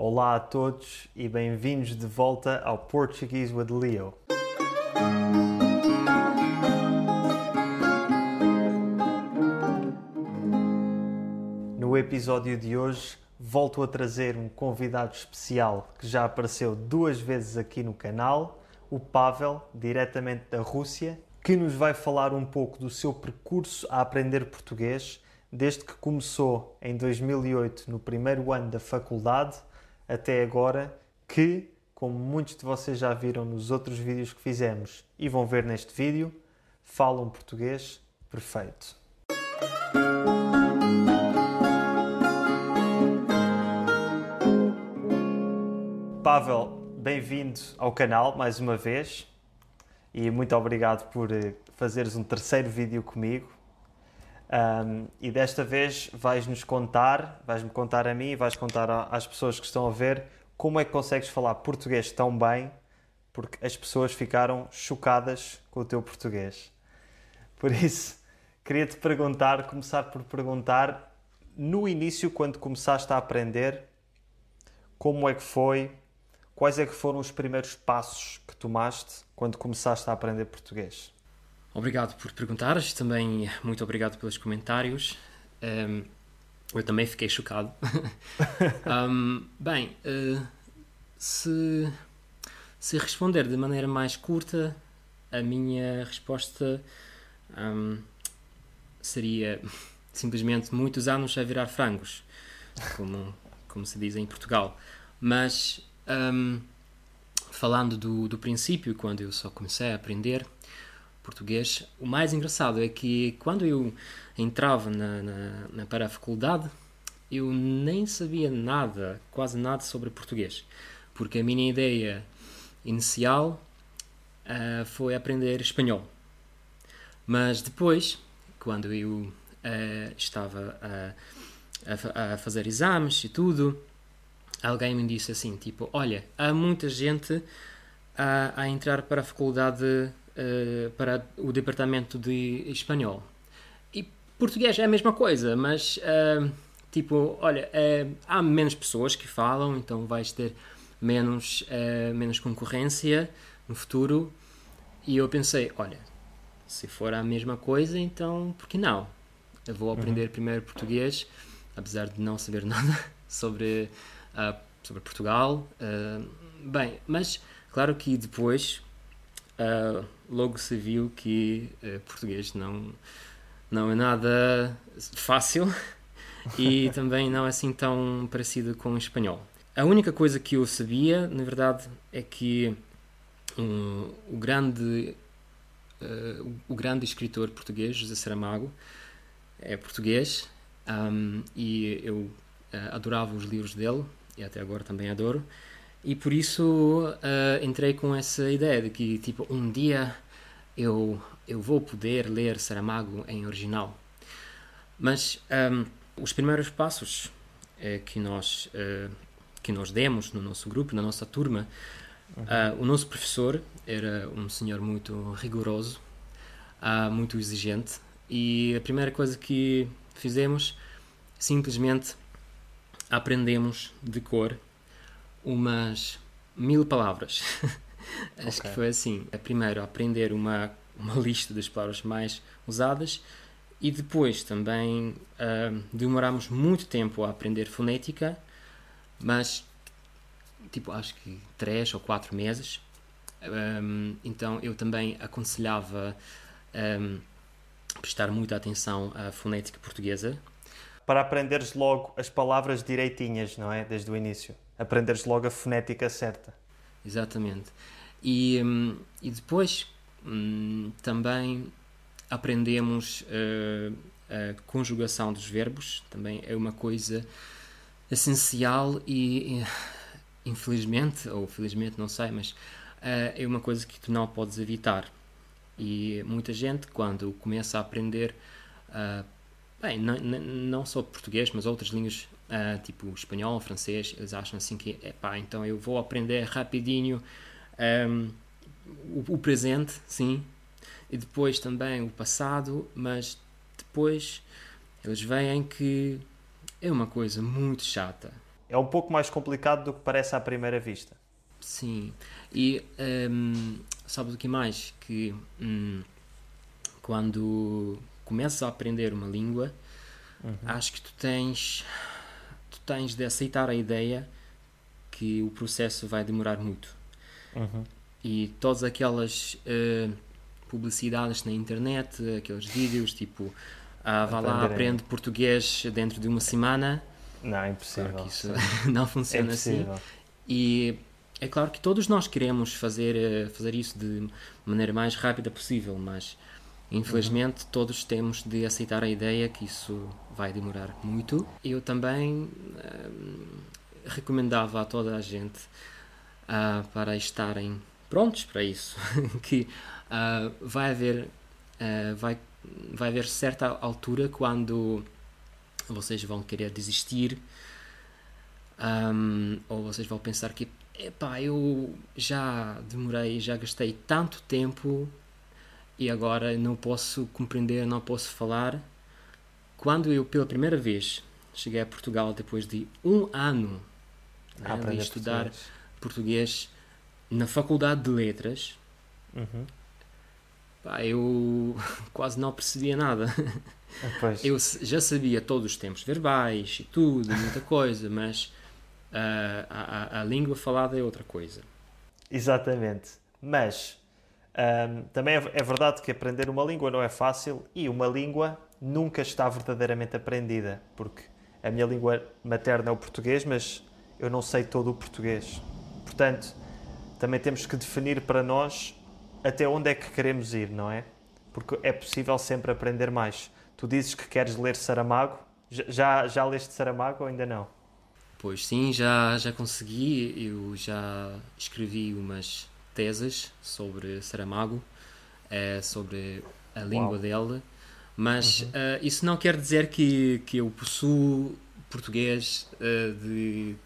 Olá a todos e bem-vindos de volta ao Portuguese with Leo. No episódio de hoje, volto a trazer um convidado especial que já apareceu duas vezes aqui no canal, o Pavel, diretamente da Rússia, que nos vai falar um pouco do seu percurso a aprender português, desde que começou em 2008, no primeiro ano da faculdade, até agora, que, como muitos de vocês já viram nos outros vídeos que fizemos e vão ver neste vídeo, falam português perfeito. Pavel, bem-vindo ao canal mais uma vez e muito obrigado por eh, fazeres um terceiro vídeo comigo. Um, e desta vez vais-nos contar, vais-me contar a mim e vais contar às pessoas que estão a ver como é que consegues falar português tão bem, porque as pessoas ficaram chocadas com o teu português. Por isso, queria-te perguntar, começar por perguntar, no início, quando começaste a aprender, como é que foi, quais é que foram os primeiros passos que tomaste quando começaste a aprender português? Obrigado por perguntares, também muito obrigado pelos comentários. Um, eu também fiquei chocado. um, bem, uh, se, se responder de maneira mais curta, a minha resposta um, seria simplesmente muitos anos a virar frangos, como, como se diz em Portugal. Mas falando do, do princípio, quando eu só comecei a aprender português. O mais engraçado é que quando eu entrava na, na, na para a faculdade, eu nem sabia nada, quase nada sobre português, porque a minha ideia inicial uh, foi aprender espanhol. Mas depois, quando eu uh, estava a, a, a, fazer exames e tudo, alguém me disse assim, tipo, olha, há muita gente a, a entrar para a faculdade uh, para o departamento de espanhol. E português é a mesma coisa, mas uh, tipo, olha, uh, há menos pessoas que falam, então vais ter menos, menos concorrência no futuro. E eu pensei, olha, se for a mesma coisa, então por que não? Eu vou aprender uhum. primeiro português, apesar de não saber nada sobre, uh, sobre Portugal. Bem, mas claro que depois uh, logo se viu que uh, português não, não é nada fácil e também não é assim tão parecido com o espanhol. A única coisa que eu sabia, na verdade, é que um, o grande uh, o grande escritor português José Saramago é português um, e eu adorava os livros dele e até agora também adoro e por isso uh, entrei com essa ideia de que tipo um dia eu eu vou poder ler Saramago em original mas um, os primeiros passos uh, que nós uh, que nós demos no nosso grupo na nossa turma uhum. o nosso professor era um senhor muito rigoroso muito exigente e a primeira coisa que fizemos simplesmente aprendemos de cor umas mil palavras. Acho okay. que foi assim. Primeiro, aprender uma, uma lista das palavras mais usadas e depois também uh, demoramos muito tempo a aprender fonética, mas tipo, acho que três ou quatro meses. Um, então eu também aconselhava um, prestar muita atenção à fonética portuguesa. Para aprenderes logo as palavras direitinhas, não é? Desde o início aprenderes logo a fonética certa. Exatamente. E, hum, e depois hum, também aprendemos uh, a conjugação dos verbos, também é uma coisa essencial e, infelizmente, ou felizmente, não sei, mas uh, é uma coisa que tu não podes evitar. E muita gente, quando começa a aprender, uh, bem, não, não só português, mas outras línguas uh, tipo espanhol, francês, eles acham assim que, epá, então eu vou aprender rapidinho um, o, o, presente, sim, e depois também o passado, mas depois eles veem que é uma coisa muito chata. é um pouco mais complicado do que parece à primeira vista. Sim, e um, sabes o que mais? Que um, quando começas a aprender uma língua, uhum. acho que tu tens, tu tens de aceitar a ideia que o processo vai demorar muito. Uhum. E todas aquelas uh, publicidades na internet, aqueles vídeos tipo ah, vá lá, aprende português dentro de uma semana. Não, é impossível. Claro isso não funciona é assim. E é claro que todos nós queremos fazer, eh, fazer isso de maneira mais rápida possível, mas infelizmente uhum. todos temos de aceitar a ideia que isso vai demorar muito. Eu também hum, recomendava a toda a gente uh, para estarem prontos para isso, que uh, vai haver uh, vai vai haver certa altura quando vocês vão querer desistir um, ou vocês vão pensar que epá, eu já demorei, já gastei tanto tempo e agora não posso compreender, não posso falar. Quando eu pela primeira vez cheguei a Portugal depois de um ano né, de estudar português. português. na Faculdade de Letras, uhum. pá, eu quase não percebia nada. Pois. Eu já sabia todos os tempos verbais e tudo, muita coisa, mas uh, a, a, a, língua falada é outra coisa. Exatamente. Mas um, também é, é verdade que aprender uma língua não é fácil e uma língua nunca está verdadeiramente aprendida, porque a minha língua materna é o português, mas eu não sei todo o português. Portanto, também temos que definir para nós até onde é que queremos ir, não é? Porque é possível sempre aprender mais. Tu dizes que queres ler Saramago. Já, já leste Saramago ou ainda não? Pois sim, já, já consegui. Eu já escrevi umas teses sobre Saramago, é, sobre a língua Uau. dele. Mas uhum. uh, isso não quer dizer que, que eu possuo português uh, de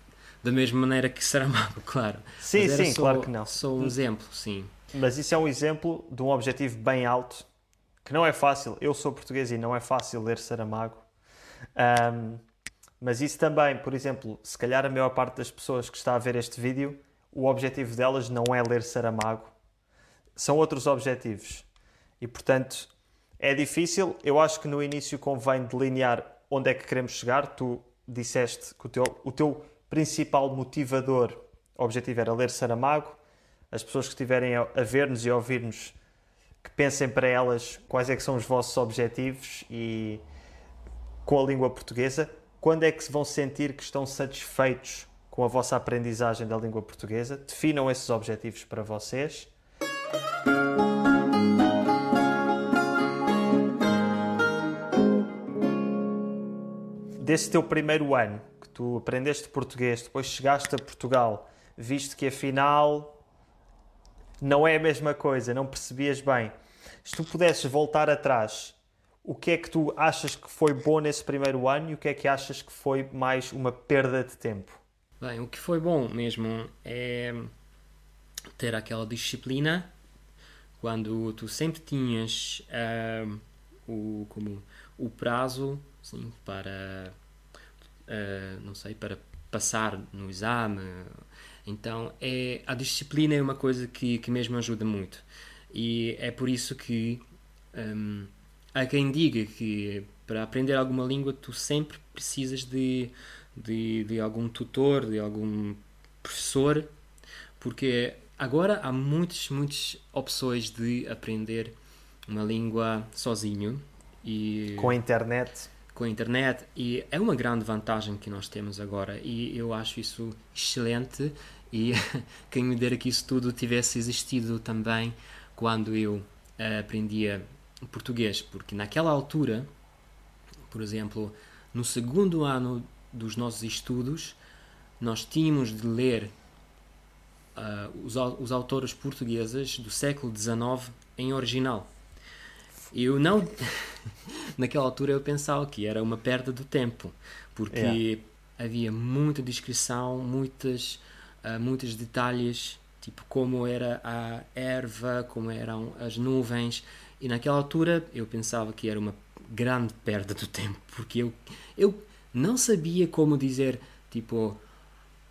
da mesma maneira que Saramago, claro. Sim, sim, só, claro que não. Só um exemplo, sim. Mas isso é um exemplo de um objetivo bem alto, que não é fácil. Eu sou português e não é fácil ler Saramago. Um, mas isso também, por exemplo, se calhar a maior parte das pessoas que está a ver este vídeo, o objetivo delas não é ler Saramago. São outros objetivos. E, portanto, é difícil. Eu acho que no início convém delinear onde é que queremos chegar. Tu disseste que o teu, o teu principal motivador, objetivo era ler Saramago. As pessoas que estiverem a ver-nos e a ouvir-nos, que pensem para elas quais é que são os vossos objetivos e com a língua portuguesa. Quando é que se vão sentir que estão satisfeitos com a vossa aprendizagem da língua portuguesa? Definam esses objetivos para vocês. Desse teu primeiro ano, tu aprendeste português, depois chegaste a Portugal, viste que afinal não é a mesma coisa, não percebias bem. Se tu pudesses voltar atrás, o que é que tu achas que foi bom nesse primeiro ano e o que é que achas que foi mais uma perda de tempo? Bem, o que foi bom mesmo é ter aquela disciplina quando tu sempre tinhas uh, o, como, o prazo sim, para uh, não sei, para passar no exame. Então, é, a disciplina é uma coisa que, que mesmo ajuda muito. E é por isso que um, há quem diga que para aprender alguma língua tu sempre precisas de, de, de algum tutor, de algum professor, porque agora há muitas, muitas opções de aprender uma língua sozinho. E... Com a internet com a internet e é uma grande vantagem que nós temos agora e eu acho isso excelente e quem me dera que isso tudo tivesse existido também quando eu uh, aprendia português, porque naquela altura, por exemplo, no segundo ano dos nossos estudos, nós tínhamos de ler uh, os, os autores portugueses do século XIX em original. Eu não. Naquela altura eu pensava que era uma perda do tempo, porque yeah. havia muita descrição, muitas, uh, muitos detalhes, tipo como era a erva, como eram as nuvens, e naquela altura eu pensava que era uma grande perda do tempo, porque eu, eu não sabia como dizer, tipo,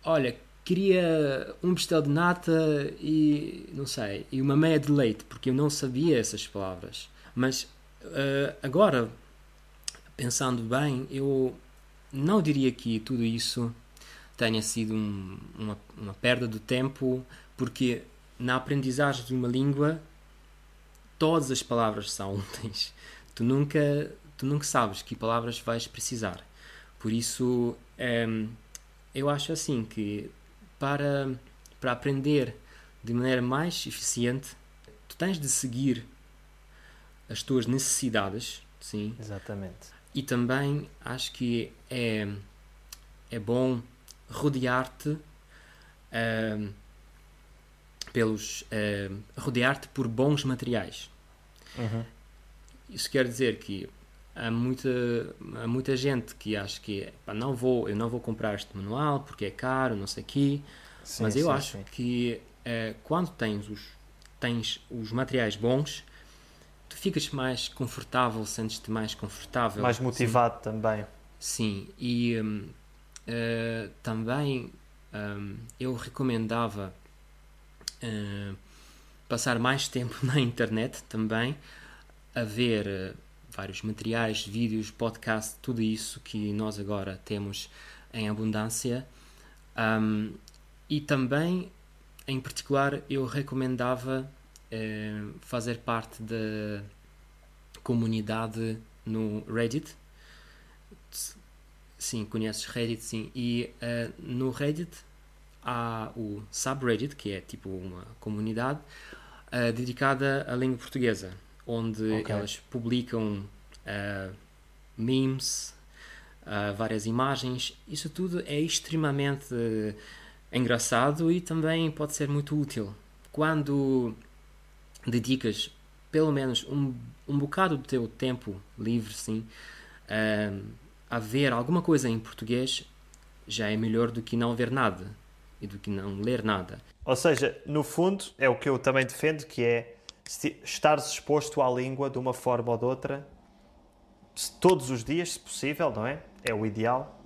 olha, queria um pastel de nata e não sei, e uma meia de leite, porque eu não sabia essas palavras. Mas uh, agora, pensando bem, eu não diria que tudo isso tenha sido um, uma, uma perda de tempo, porque na aprendizagem de uma língua todas as palavras são úteis. Tu nunca, tu nunca sabes que palavras vais precisar. Por isso, um, eu acho assim que para, para aprender de maneira mais eficiente, tu tens de seguir as tuas necessidades, sim. Exatamente. E também acho que é, é bom rodear-te uh, pelos uh, rodear-te por bons materiais. Uhum. Isso quer dizer que há muita, há muita gente que acha que pá, não vou, eu não vou comprar este manual porque é caro, não sei o quê. Sim, Mas eu sim, acho sim. que uh, quando tens os, tens os materiais bons, tu ficas mais confortável, sentes-te mais confortável. Mais motivado também. Sim, e um, uh, eh, também um, eu recomendava uh, passar mais tempo na internet também, a ver vários materiais, vídeos, podcasts, tudo isso que nós agora temos em abundância. Um, e também, em particular, eu recomendava eh, fazer parte da comunidade no Reddit. Sim, conheces Reddit, sim. E uh, no Reddit há o subreddit, que é tipo uma comunidade uh, dedicada à língua portuguesa, onde okay. elas publicam uh, memes, várias imagens. Isso tudo é extremamente engraçado e também pode ser muito útil. Quando dedicas pelo menos um, um bocado do teu tempo livre, sim, a ver alguma coisa em português, já é melhor do que não ver nada e do que não ler nada. Ou seja, no fundo, é o que eu também defendo, que é estar exposto à língua de uma forma ou de outra, todos os dias, se possível, não é? É o ideal.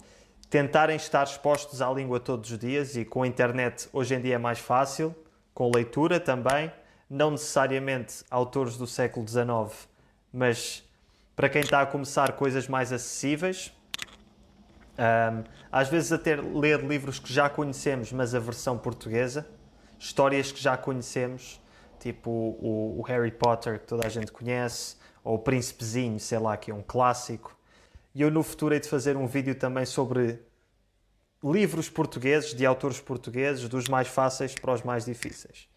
Tentarem estar expostos à língua todos os dias e com a internet hoje em dia é mais fácil, com leitura também, não necessariamente autores do século XIX, mas para quem está a começar coisas mais acessíveis, um, às vezes até ler livros que já conhecemos, mas a versão portuguesa, histórias que já conhecemos, tipo o, o, Harry Potter, que toda a gente conhece, ou o Príncipezinho, sei lá, que é um clássico. E eu no futuro hei de fazer um vídeo também sobre livros portugueses, de autores portugueses, dos mais fáceis para os mais difíceis.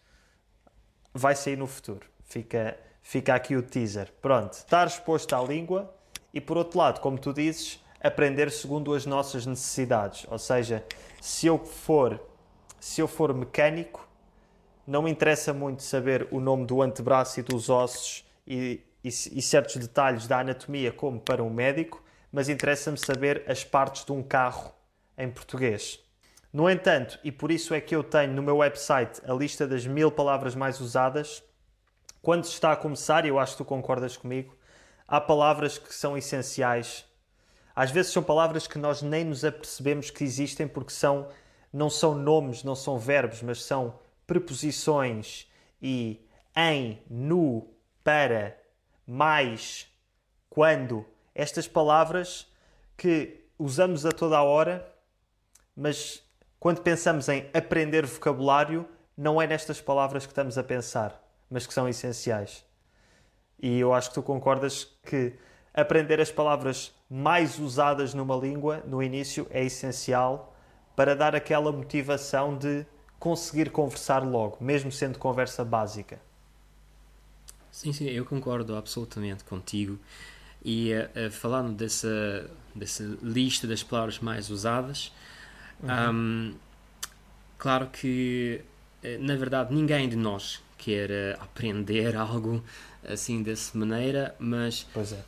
Vai sair no futuro. Fica, fica aqui o teaser. Pronto, estar exposto à língua e, por outro lado, como tu dizes, aprender segundo as nossas necessidades. Ou seja, se eu for, se eu for mecânico, não me interessa muito saber o nome do antebraço e dos ossos e, e, e certos detalhes da anatomia como para um médico, mas interessa-me saber as partes de um carro em português. No entanto, e por isso é que eu tenho no meu website a lista das mil palavras mais usadas, quando se está a começar, e eu acho que tu concordas comigo, há palavras que são essenciais às vezes são palavras que nós nem nos apercebemos que existem porque são, não são nomes, não são verbos, mas são preposições e em, no, para, mais, quando. Estas palavras que usamos a toda a hora, mas quando pensamos em aprender vocabulário, não é nestas palavras que estamos a pensar, mas que são essenciais. E eu acho que tu concordas que aprender as palavras mais usadas numa língua no início é essencial para dar aquela motivação de conseguir conversar logo, mesmo sendo conversa básica. Sim, sim, eu concordo absolutamente contigo. E uh, falando dessa, dessa lista das palavras mais usadas, uhum. um, claro que, uh, na verdade, ninguém de nós quer uh, aprender algo assim dessa maneira, mas pois é.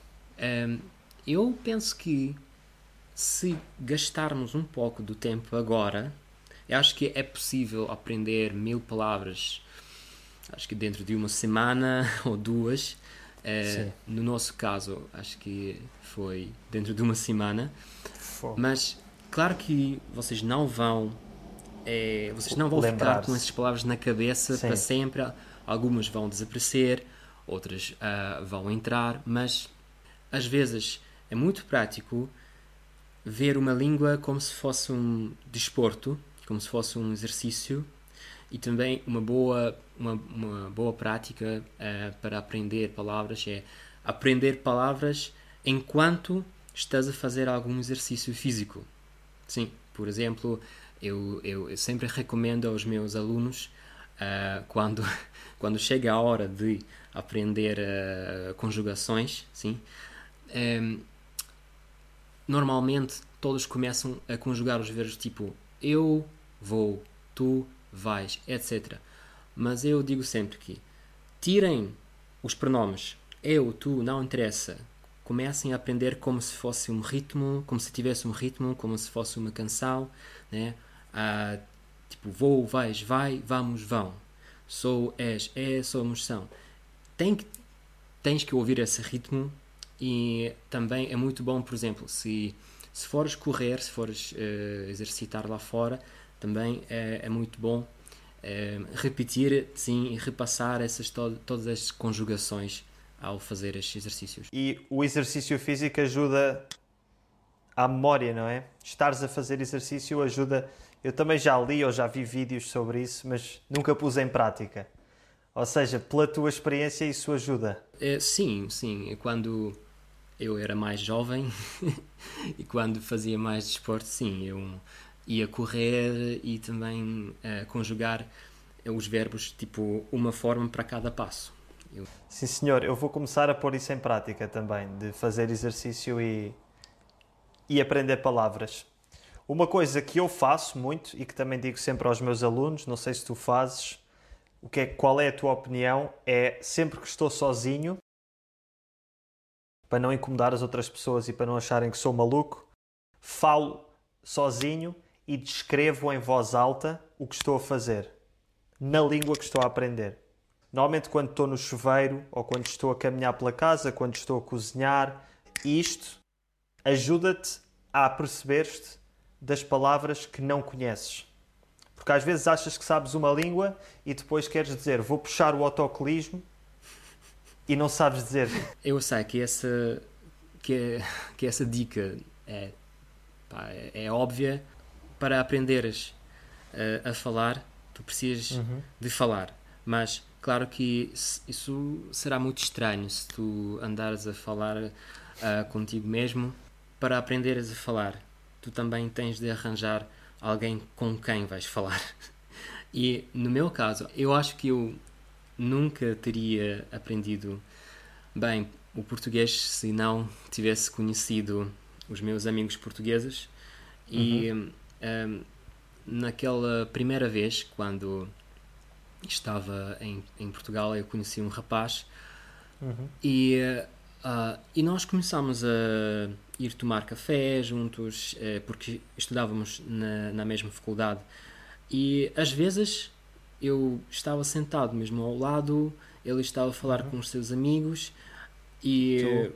Um, eu penso que se gastarmos um pouco do tempo agora, eu acho que é possível aprender mil palavras, acho que dentro de uma semana ou duas. Uh, no nosso caso, acho que foi dentro de uma semana. Mas, claro que vocês não vão é, vocês não vão ficar com essas palavras na cabeça Sim. para sempre. Algumas vão desaparecer, outras uh, vão entrar, mas às vezes é muito prático ver uma língua como se fosse um desporto, como se fosse um exercício e também uma boa uma, uma boa prática uh, para aprender palavras é aprender palavras enquanto estás a fazer algum exercício físico. Sim, por exemplo, eu, eu, eu sempre recomendo aos meus alunos uh, quando quando chega a hora de aprender uh, conjugações, sim, um, normalmente todos começam a conjugar os verbos tipo eu, vou, tu, vais, etc. Mas eu digo sempre que tirem os pronomes eu, tu, não interessa. Comecem a aprender como se fosse um ritmo, como se tivesse um ritmo, como se fosse uma canção, né? Ah, tipo vou, vais, vai, vamos, vão. Sou, és, é, somos, são. Tem que, tens que ouvir esse ritmo e também é muito bom, por exemplo, se, se fores correr, se fores uh, exercitar lá fora, também é, é muito bom uh, repetir, sim, e repassar essas to todas as conjugações ao fazer estes exercícios. E o exercício físico ajuda à memória, não é? Estares a fazer exercício ajuda. Eu também já li ou já vi vídeos sobre isso, mas nunca pus em prática. Ou seja, pela tua experiência, isso ajuda? É, sim, sim. Quando eu era mais jovem e quando fazia mais desporto, sim, eu ia correr e também uh, conjugar os verbos tipo uma forma para cada passo. Eu... Sim, senhor, eu vou começar a pôr isso em prática também, de fazer exercício e, e aprender palavras. Uma coisa que eu faço muito e que também digo sempre aos meus alunos, não sei se tu fazes, o que é, qual é a tua opinião, é sempre que estou sozinho, para não incomodar as outras pessoas e para não acharem que sou maluco, falo sozinho e descrevo em voz alta o que estou a fazer, na língua que estou a aprender. Normalmente, quando estou no chuveiro ou quando estou a caminhar pela casa, quando estou a cozinhar, isto ajuda-te a perceber-te das palavras que não conheces. Porque às vezes achas que sabes uma língua e depois queres dizer vou puxar o autocolismo e não sabes dizer. Eu sei que essa, que, que essa dica é, pá, é, é óbvia. Para aprenderes a, a falar, tu precisas uhum. de falar. Mas, claro que isso será muito estranho se tu andares a falar uh, contigo mesmo. Para aprenderes a falar, tu também tens de arranjar alguém com quem vais falar. E no meu caso, eu acho que eu nunca teria aprendido bem o português se não tivesse conhecido os meus amigos portugueses. E uhum. um, naquela primeira vez, quando estava em, em Portugal, eu conheci um rapaz uhum. e, uh, e nós começámos a ir tomar café juntos, uh, porque estudávamos na, na mesma faculdade. E às vezes eu estava sentado mesmo ao lado, ele estava a falar uhum. com os seus amigos e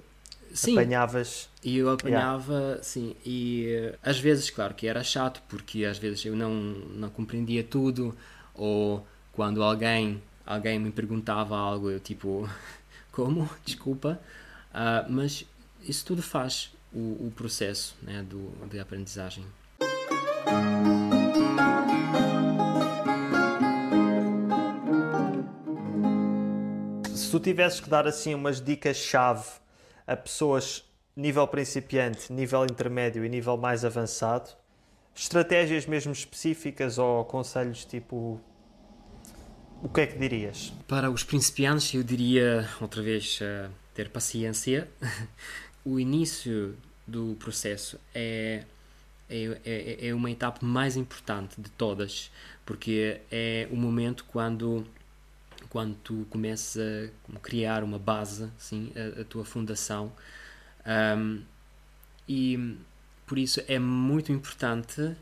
tu sim, apanhavas e eu apanhava, yeah. sim, e às vezes, claro que era chato porque às vezes eu não não compreendia tudo ou quando alguém alguém me perguntava algo eu tipo como desculpa, uh, mas isso tudo faz o, o processo né, do, de aprendizagem. Tu tivesses que dar assim umas dicas-chave a pessoas nível principiante, nível intermédio e nível mais avançado, estratégias mesmo específicas ou conselhos tipo o que é que dirias? Para os principiantes, eu diria outra vez uh, ter paciência. o início do processo é, é, é, é, uma etapa mais importante de todas, porque é o momento quando quando tu começas a criar uma base, assim, a, a tua fundação. Um, e por isso é muito importante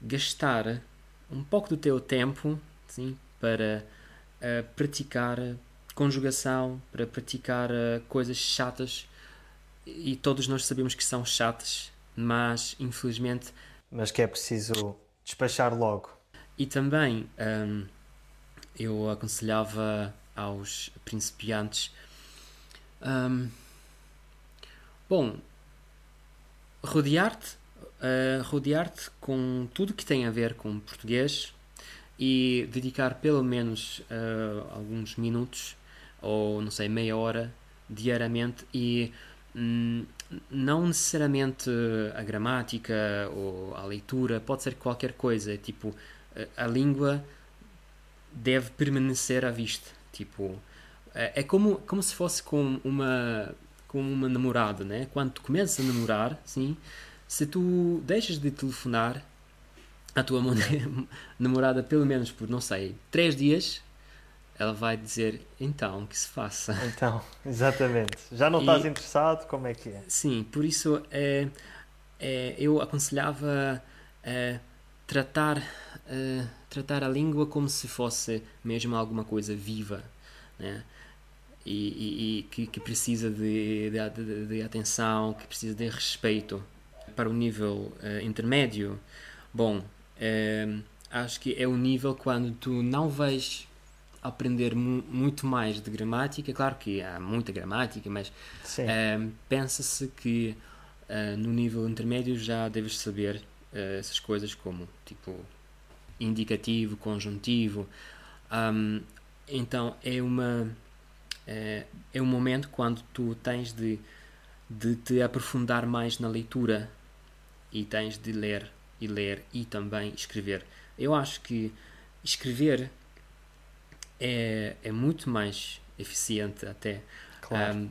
gastar um pouco do teu tempo assim, para uh, praticar conjugação, para praticar uh, coisas chatas. E todos nós sabemos que são chatas, mas infelizmente. Mas que é preciso despachar logo. E também um, eu aconselhava aos principiantes. Um, bom, rodear-te uh, rodear-te com tudo que tem a ver com português e dedicar pelo menos uh, alguns minutos ou não sei meia hora diariamente e hum, não necessariamente a gramática ou a leitura pode ser qualquer coisa tipo a língua deve permanecer à vista tipo é, é como como se fosse com uma com uma namorada né quando tu começas a namorar sim se tu deixas de telefonar a tua namorada pelo menos por, não sei, três dias, ela vai dizer, então, que se faça. Então, exatamente. Já não e, estás interessado? Como é que é? Sim, por isso é, é, eu aconselhava é, tratar, é, tratar a língua como se fosse mesmo alguma coisa viva, né? E, e, e que, que, precisa de, de, de, de atenção, que precisa de respeito para o nível uh, intermédio, bom, uh, acho que é o nível quando tu não vais aprender mu muito mais de gramática. Claro que há muita gramática, mas uh, pensa-se que no nível intermédio já deves saber essas coisas como tipo indicativo, conjuntivo. Um, então é uma é, é um momento quando tu tens de de te aprofundar mais na leitura e tens de ler e ler e também escrever. Eu acho que escrever é, é muito mais eficiente até. Claro. Um,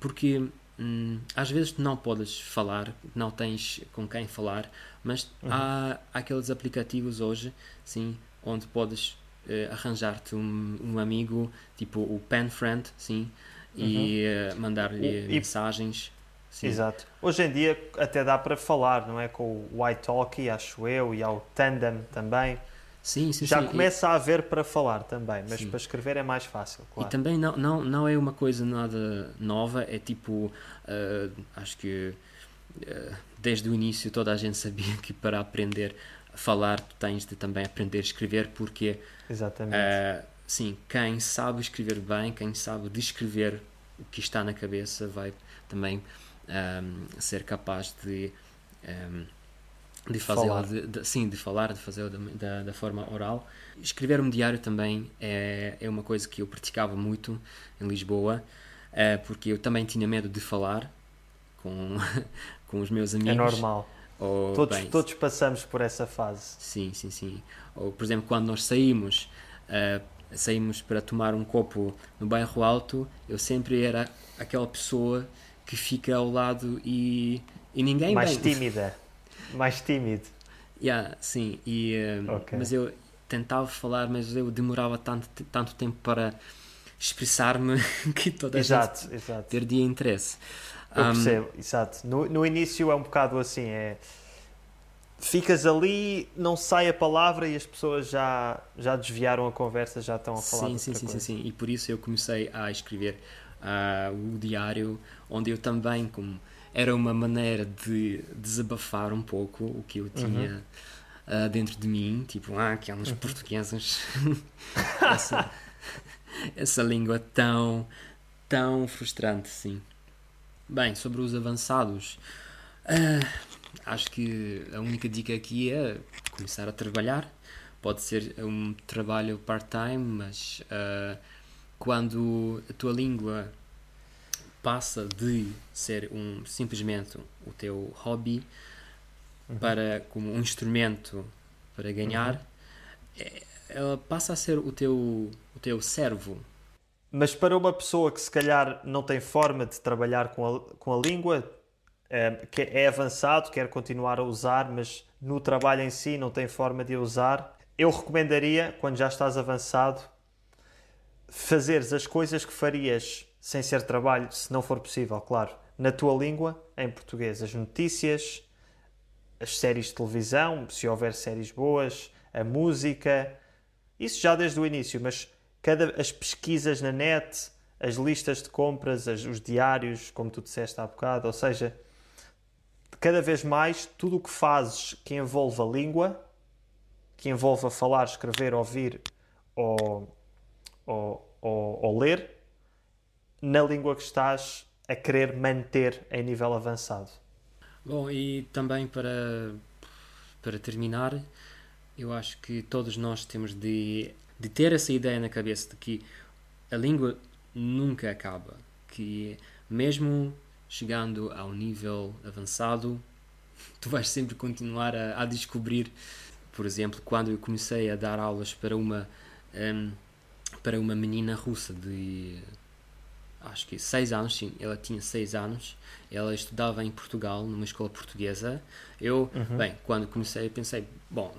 porque hum, às vezes não podes falar, não tens com quem falar, mas uhum. há, aqueles aplicativos hoje, sim, onde podes uh, arranjar-te um, um amigo, tipo o Pen Friend, sim, uhum. e uh, mandar-lhe mensagens. Sim. Exato. Hoje em dia até dá para falar, não é? Com o iTalki, acho eu, e ao Tandem também. Sim, sim, Já sim. começa e... a haver para falar também, mas sim. para escrever é mais fácil, claro. E também não, não, não é uma coisa nada nova, é tipo, uh, acho que uh, desde o início toda a gente sabia que para aprender a falar tu tens de também aprender a escrever, porque Exatamente. Uh, sim, quem sabe escrever bem, quem sabe descrever o que está na cabeça vai também um, ser capaz de, um, de de, sim, de falar, de fazer da, da, forma oral. Escrever um diário também é, é uma coisa que eu praticava muito em Lisboa, é, porque eu também tinha medo de falar com, com os meus amigos. É normal. Ou, todos, bem, todos passamos por essa fase. Sim, sim, sim. Ou, por exemplo, quando nós saímos, uh, saímos para tomar um copo no bairro Alto, eu sempre era aquela pessoa que fica ao lado e, e ninguém mais bem. tímida mais tímido yeah, sim e, uh, okay. mas eu tentava falar mas eu demorava tanto tanto tempo para expressar-me que toda a exato, gente exato. perdia interesse eu um, percebo exato no, no início é um bocado assim é ficas ali, não sai a palavra e as pessoas já, já desviaram a conversa, já estão a falar. Sim, sim, sim, sim, sim. E por isso eu comecei a escrever uh, o diário, onde eu também, como era uma maneira de desabafar um pouco o que eu tinha uhum. uh, dentro de mim, tipo, ah, aquelas uhum. portuguesas, essa, essa língua tão, tão frustrante, sim. Bem, sobre os avançados, uh, acho que a única dica aqui é começar a trabalhar. Pode ser um trabalho part-time, mas uh, quando a tua língua passa de ser um simplesmente o teu hobby uhum. para como um instrumento para ganhar, uhum. Ela passa a ser o teu o teu servo. Mas para uma pessoa que se calhar não tem forma de trabalhar com a, com a língua, é, que é avançado, quer continuar a usar, mas no trabalho em si não tem forma de usar, eu recomendaria, quando já estás avançado, fazeres as coisas que farias sem ser trabalho, se não for possível, claro, na tua língua, em português. As notícias, as séries de televisão, se houver séries boas, a música, isso já desde o início, mas cada, as pesquisas na net, as listas de compras, as, os diários, como tu disseste há bocado, ou seja, cada vez mais tudo o que fazes que envolva língua que envolva falar, escrever, ouvir ou, ou, ou, ou ler na língua que estás a querer manter em nível avançado. Bom, e também para, para terminar, eu acho que todos nós temos de, de ter essa ideia na cabeça de que a língua nunca acaba, que mesmo chegando ao nível avançado, tu vais sempre continuar a, a descobrir. Por exemplo, quando eu comecei a dar aulas para uma um, para uma menina russa de acho que 6 anos, sim, ela tinha 6 anos, ela estudava em Portugal, numa escola portuguesa. Eu, uhum. bem, quando comecei, pensei, bom,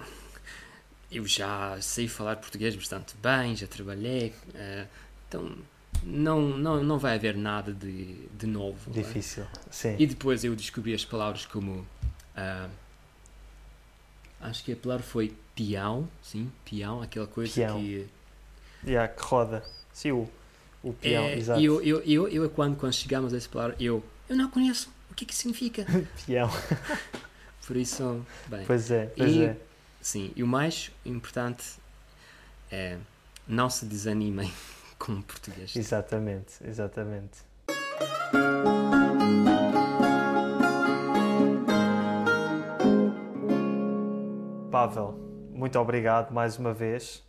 eu já sei falar português bastante bem, já trabalhei, uh, então não, não, não vai haver nada de, de novo. É? Difícil, é? sim. E depois eu descobri as palavras como. Uh, acho que a palavra foi peão, sim, peão, aquela coisa peão. que. Yeah, que roda. Sim, o, o peão, é, exato. Eu, eu, eu, eu, quando, quando chegamos a essa palavra, eu, eu não conheço. O que é que significa? peão. Por isso, bem. Pois é, pois e, é. Sim, e o mais importante é não se desanimem com o português. Exatamente, exatamente. Pavel, muito obrigado mais uma vez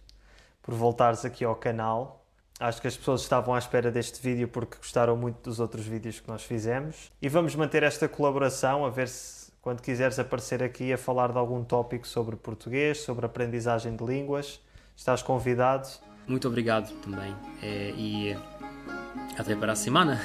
por voltares aqui ao canal. Acho que as pessoas estavam à espera deste vídeo porque gostaram muito dos outros vídeos que nós fizemos. E vamos manter esta colaboração, a ver se quando quiseres aparecer aqui a falar de algum tópico sobre português, sobre aprendizagem de línguas, estás convidado. Muito obrigado também. É, e até para a semana.